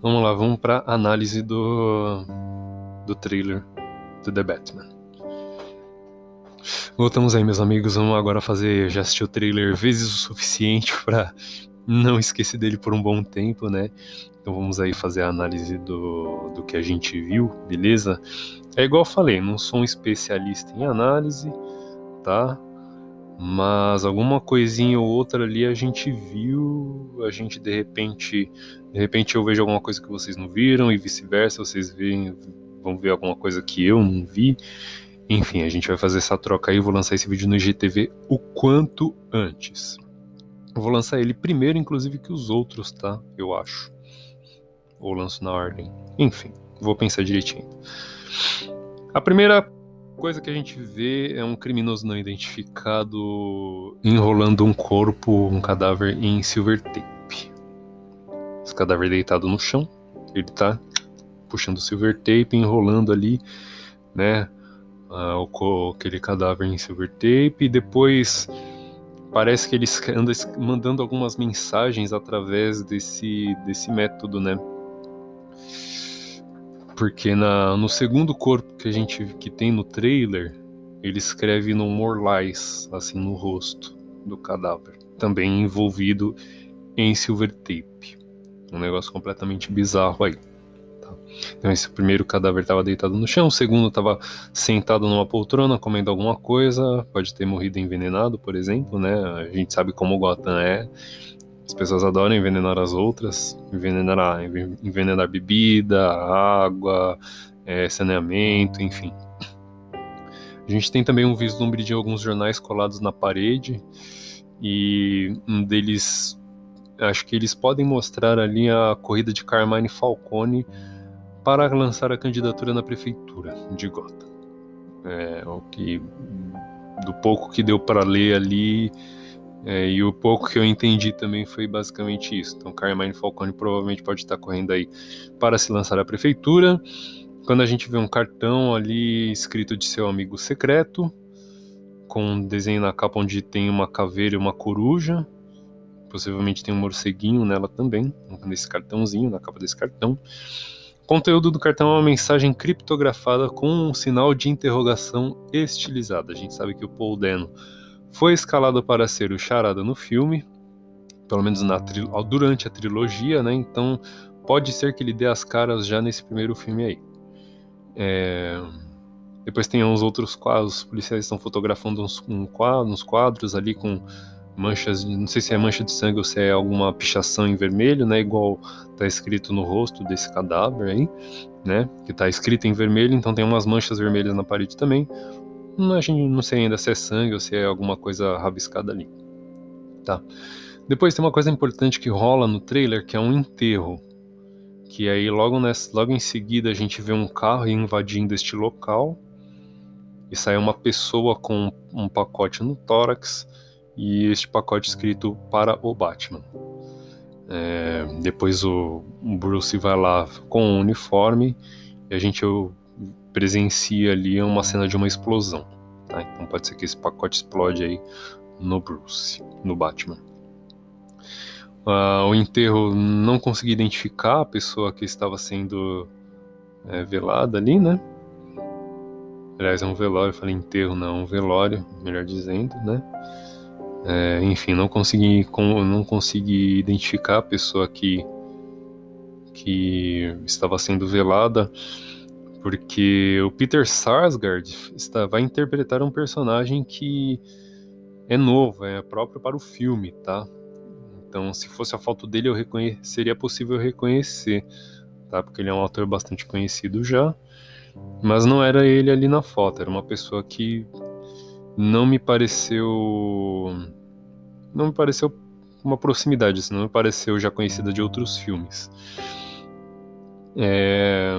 Vamos lá, vamos para análise do do trailer do The Batman. Voltamos aí, meus amigos. Vamos agora fazer. Já assisti o trailer vezes o suficiente para não esquecer dele por um bom tempo, né? Então vamos aí fazer a análise do, do que a gente viu, beleza? É igual eu falei, não sou um especialista em análise, tá? Mas alguma coisinha ou outra ali a gente viu, a gente de repente, de repente eu vejo alguma coisa que vocês não viram e vice-versa, vocês veem, vão ver alguma coisa que eu não vi. Enfim, a gente vai fazer essa troca aí. Vou lançar esse vídeo no IGTV o quanto antes. Vou lançar ele primeiro, inclusive, que os outros, tá? Eu acho. Ou lanço na ordem. Enfim, vou pensar direitinho. A primeira coisa que a gente vê é um criminoso não identificado enrolando um corpo, um cadáver em silver tape. Esse cadáver deitado no chão. Ele tá puxando silver tape, enrolando ali, né? Aquele cadáver em silver tape e depois parece que ele anda mandando algumas mensagens através desse, desse método, né? Porque na, no segundo corpo que a gente que tem no trailer, ele escreve no more lies, assim no rosto do cadáver, também envolvido em silver tape. Um negócio completamente bizarro aí. Então, esse primeiro cadáver estava deitado no chão, o segundo estava sentado numa poltrona comendo alguma coisa, pode ter morrido envenenado, por exemplo, né? A gente sabe como o Gotham é. As pessoas adoram envenenar as outras, envenenar, envenenar bebida, água, é, saneamento, enfim. A gente tem também um vislumbre de alguns jornais colados na parede e um deles, acho que eles podem mostrar ali a corrida de Carmine Falcone para lançar a candidatura na prefeitura de Gotham. É, o que do pouco que deu para ler ali é, e o pouco que eu entendi também foi basicamente isso. Então, Carmine Falcone provavelmente pode estar correndo aí para se lançar à prefeitura. Quando a gente vê um cartão ali escrito de seu amigo secreto, com um desenho na capa onde tem uma caveira e uma coruja, possivelmente tem um morceguinho nela também, nesse cartãozinho, na capa desse cartão conteúdo do cartão é uma mensagem criptografada com um sinal de interrogação estilizado. A gente sabe que o Paul Dano foi escalado para ser o charada no filme, pelo menos na durante a trilogia, né? Então pode ser que ele dê as caras já nesse primeiro filme aí. É... Depois tem uns outros quadros, os policiais estão fotografando uns, um quadro, uns quadros ali com manchas, não sei se é mancha de sangue ou se é alguma pichação em vermelho, né, igual tá escrito no rosto desse cadáver aí, né, que tá escrito em vermelho, então tem umas manchas vermelhas na parede também. Não, não sei ainda se é sangue ou se é alguma coisa rabiscada ali. Tá. Depois tem uma coisa importante que rola no trailer, que é um enterro. Que aí logo, nessa, logo em seguida a gente vê um carro invadindo este local. E sai uma pessoa com um pacote no tórax e este pacote escrito para o Batman. É, depois o, Bruce vai lá com o uniforme e a gente presencia ali uma cena de uma explosão. Tá? Então pode ser que esse pacote explode aí no Bruce, no Batman. Uh, o enterro não consegui identificar a pessoa que estava sendo é, velada ali, né? Aliás, é um velório, eu falei enterro, não, é um velório, melhor dizendo, né? É, enfim, não consegui, não consegui identificar a pessoa que, que estava sendo velada, porque o Peter Sarsgaard está, vai interpretar um personagem que é novo, é próprio para o filme, tá? Então, se fosse a foto dele, eu seria possível reconhecer, tá? Porque ele é um ator bastante conhecido já, mas não era ele ali na foto, era uma pessoa que não me pareceu. Não me pareceu uma proximidade, assim, não me pareceu já conhecida de outros filmes. É...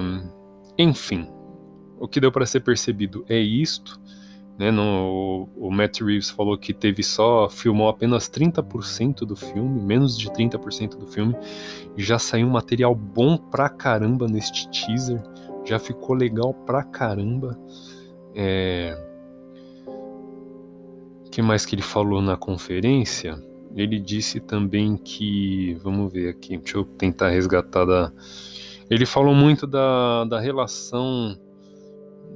Enfim, o que deu para ser percebido é isto. Né, no, o Matt Reeves falou que teve só, filmou apenas 30% do filme, menos de 30% do filme, já saiu um material bom pra caramba neste teaser, já ficou legal pra caramba. É, que que mais que ele falou na conferência? Ele disse também que. Vamos ver aqui, deixa eu tentar resgatar da. Ele falou muito da, da relação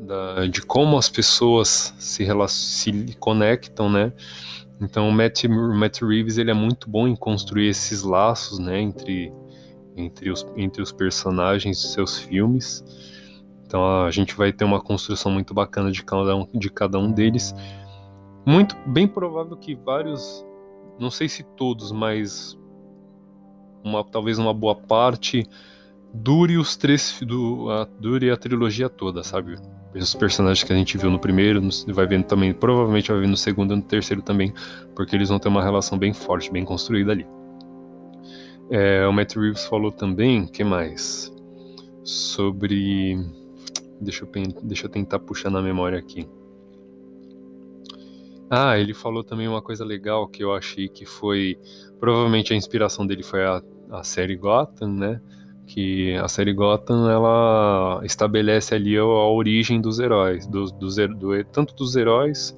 da, de como as pessoas se, se conectam, né? Então o Matt, Matt Reeves ele é muito bom em construir esses laços, né, entre, entre, os, entre os personagens de seus filmes. Então a gente vai ter uma construção muito bacana de cada um, de cada um deles. Muito bem provável que vários, não sei se todos, mas uma, talvez uma boa parte dure os três do, a, dure a trilogia toda, sabe? Os personagens que a gente viu no primeiro, vai vendo também, provavelmente vai ver no segundo e no terceiro também, porque eles vão ter uma relação bem forte, bem construída ali. É, o Matt Reeves falou também, que mais? Sobre. Deixa eu, deixa eu tentar puxar na memória aqui. Ah, ele falou também uma coisa legal que eu achei que foi. Provavelmente a inspiração dele foi a, a série Gotham, né? Que a série Gotham ela estabelece ali a, a origem dos heróis, do, tanto dos heróis,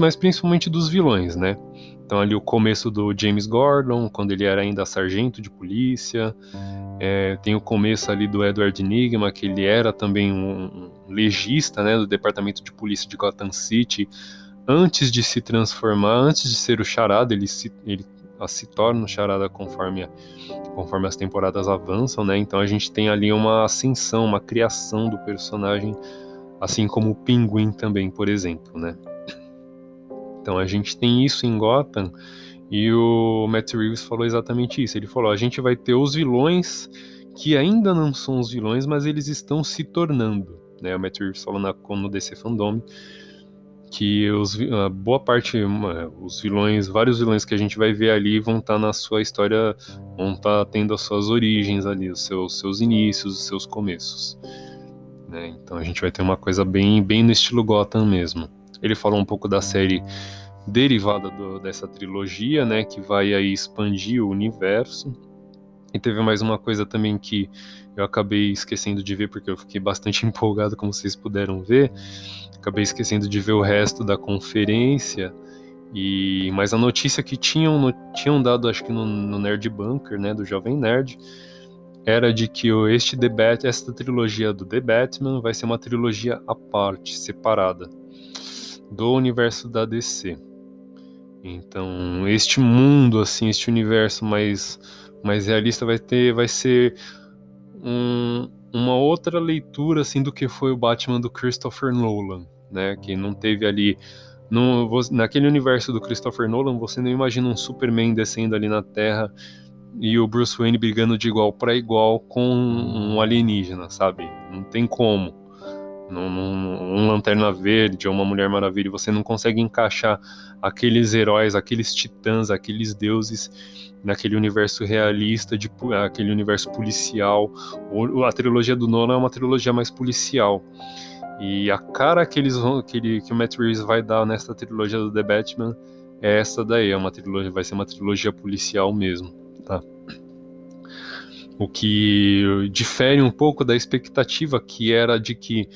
mas principalmente dos vilões, né? Então ali o começo do James Gordon, quando ele era ainda sargento de polícia, é, tem o começo ali do Edward Enigma, que ele era também um, legista, né, do departamento de polícia de Gotham City, antes de se transformar, antes de ser o charada, ele se, ele se torna o charada conforme, conforme as temporadas avançam, né? Então a gente tem ali uma ascensão, uma criação do personagem, assim como o Pinguim também, por exemplo, né? Então a gente tem isso em Gotham e o Matt Reeves falou exatamente isso. Ele falou: a gente vai ter os vilões que ainda não são os vilões, mas eles estão se tornando. Né? O Matt Reeves falou na, no DC Fandom que os, a boa parte, os vilões, vários vilões que a gente vai ver ali vão estar tá na sua história, vão estar tá tendo as suas origens ali, os seus, seus inícios, os seus começos. Né? Então a gente vai ter uma coisa bem, bem no estilo Gotham mesmo. Ele falou um pouco da série derivada do, dessa trilogia, né, que vai aí expandir o universo. E teve mais uma coisa também que eu acabei esquecendo de ver porque eu fiquei bastante empolgado, como vocês puderam ver acabei esquecendo de ver o resto da conferência. E mas a notícia que tinham, no, tinham dado, acho que no, no, Nerd Bunker, né, do Jovem Nerd, era de que este The Bat, esta trilogia do The Batman vai ser uma trilogia à parte, separada do universo da DC. Então, este mundo assim, este universo mais mais realista vai ter vai ser um, uma outra leitura assim do que foi o Batman do Christopher Nolan né? Que não teve ali. No, naquele universo do Christopher Nolan, você não imagina um Superman descendo ali na Terra e o Bruce Wayne brigando de igual para igual com um alienígena, sabe? Não tem como. Num, num, um Lanterna Verde ou uma Mulher Maravilha, você não consegue encaixar aqueles heróis, aqueles titãs, aqueles deuses naquele universo realista, de, aquele universo policial. a trilogia do Nolan é uma trilogia mais policial. E a cara que eles vão, que, ele, que o Matt Reeves vai dar nesta trilogia do The Batman é essa daí, é uma trilogia, vai ser uma trilogia policial mesmo, tá? O que difere um pouco da expectativa que era de que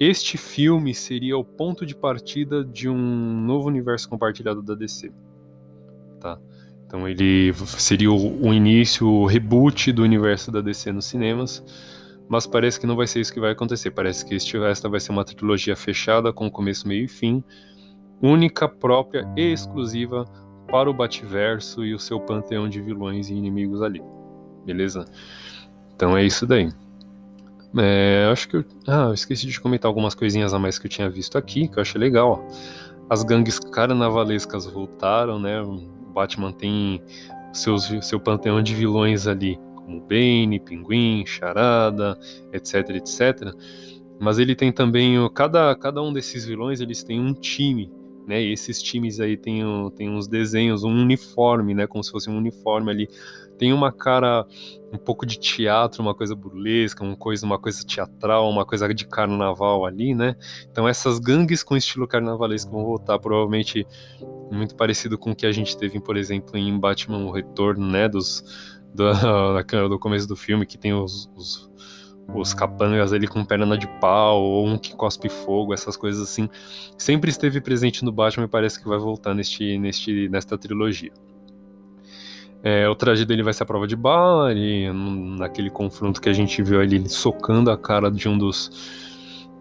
este filme seria o ponto de partida de um novo universo compartilhado da DC, tá? Então ele seria o, início, o reboot do universo da DC nos cinemas mas parece que não vai ser isso que vai acontecer. Parece que esta vai ser uma trilogia fechada com começo, meio e fim, única, própria e exclusiva para o Bativerso e o seu panteão de vilões e inimigos ali. Beleza? Então é isso daí. É, acho que eu, ah, eu esqueci de comentar algumas coisinhas a mais que eu tinha visto aqui, que eu achei legal. As gangues carnavalescas voltaram, né? O Batman tem seus, seu panteão de vilões ali como Bane, Pinguim, Charada, etc, etc. Mas ele tem também cada cada um desses vilões eles têm um time, né? E esses times aí tem, tem uns desenhos, um uniforme, né? Como se fosse um uniforme ali. Tem uma cara um pouco de teatro, uma coisa burlesca, uma coisa, uma coisa teatral, uma coisa de carnaval ali, né? Então essas gangues com estilo carnavalesco vão voltar, provavelmente muito parecido com o que a gente teve, por exemplo, em Batman o Retorno, né? Dos do, do começo do filme, que tem os, os, os capangas ali com perna de pau, ou um que cospe fogo, essas coisas assim, sempre esteve presente no Batman e parece que vai voltar neste, neste, nesta trilogia. É, o traje dele vai ser a prova de bala, e naquele confronto que a gente viu ali, ele socando a cara de um dos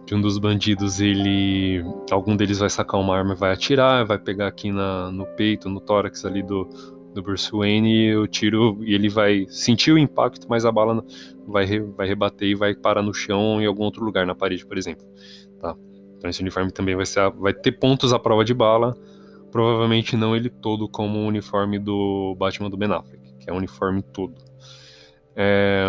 de um dos bandidos, ele algum deles vai sacar uma arma e vai atirar, vai pegar aqui na, no peito, no tórax ali do, do Bruce Wayne e o tiro e ele vai sentir o impacto, mas a bala vai, vai rebater e vai parar no chão em algum outro lugar, na parede, por exemplo. Tá? Então esse uniforme também vai, ser, vai ter pontos à prova de bala, provavelmente não ele todo como o uniforme do Batman do Ben Affleck, que é o uniforme todo. É...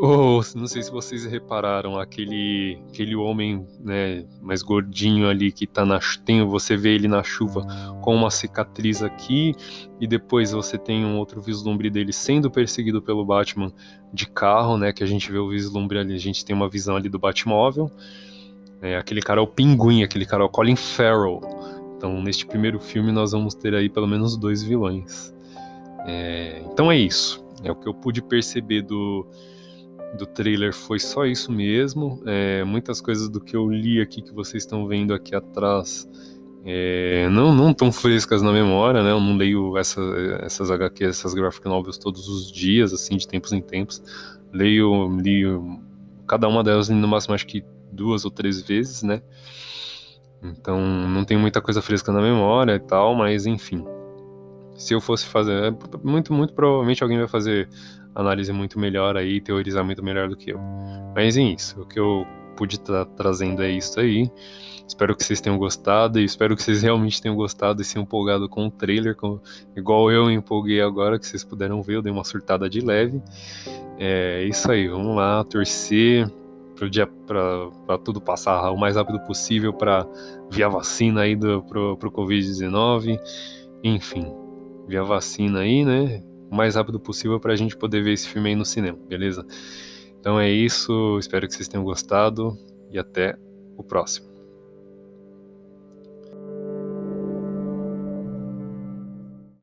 Oh, não sei se vocês repararam aquele aquele homem, né, mais gordinho ali que tá na tem você vê ele na chuva com uma cicatriz aqui e depois você tem um outro vislumbre dele sendo perseguido pelo Batman de carro, né, que a gente vê o vislumbre ali, a gente tem uma visão ali do Batmóvel. É, aquele cara é o Pinguim, aquele cara é o Colin Farrell. Então, neste primeiro filme nós vamos ter aí pelo menos dois vilões. É, então é isso. É o que eu pude perceber do do trailer foi só isso mesmo. É, muitas coisas do que eu li aqui que vocês estão vendo aqui atrás é, não não tão frescas na memória, né? Eu não leio essa, essas HQ, essas graphic novels todos os dias, assim, de tempos em tempos. Leio, li cada uma delas no máximo acho que duas ou três vezes, né? Então não tem muita coisa fresca na memória e tal, mas enfim. Se eu fosse fazer, muito muito provavelmente alguém vai fazer análise muito melhor aí, teorizar muito melhor do que eu. Mas é isso, o que eu pude estar tá trazendo é isso aí. Espero que vocês tenham gostado e espero que vocês realmente tenham gostado e se empolgado com o trailer, com, igual eu empolguei agora, que vocês puderam ver, eu dei uma surtada de leve. É isso aí, vamos lá, torcer para dia para tudo passar o mais rápido possível para via vacina aí do, pro, pro Covid-19. Enfim, via vacina aí, né? o mais rápido possível para a gente poder ver esse filme aí no cinema, beleza? Então é isso, espero que vocês tenham gostado e até o próximo.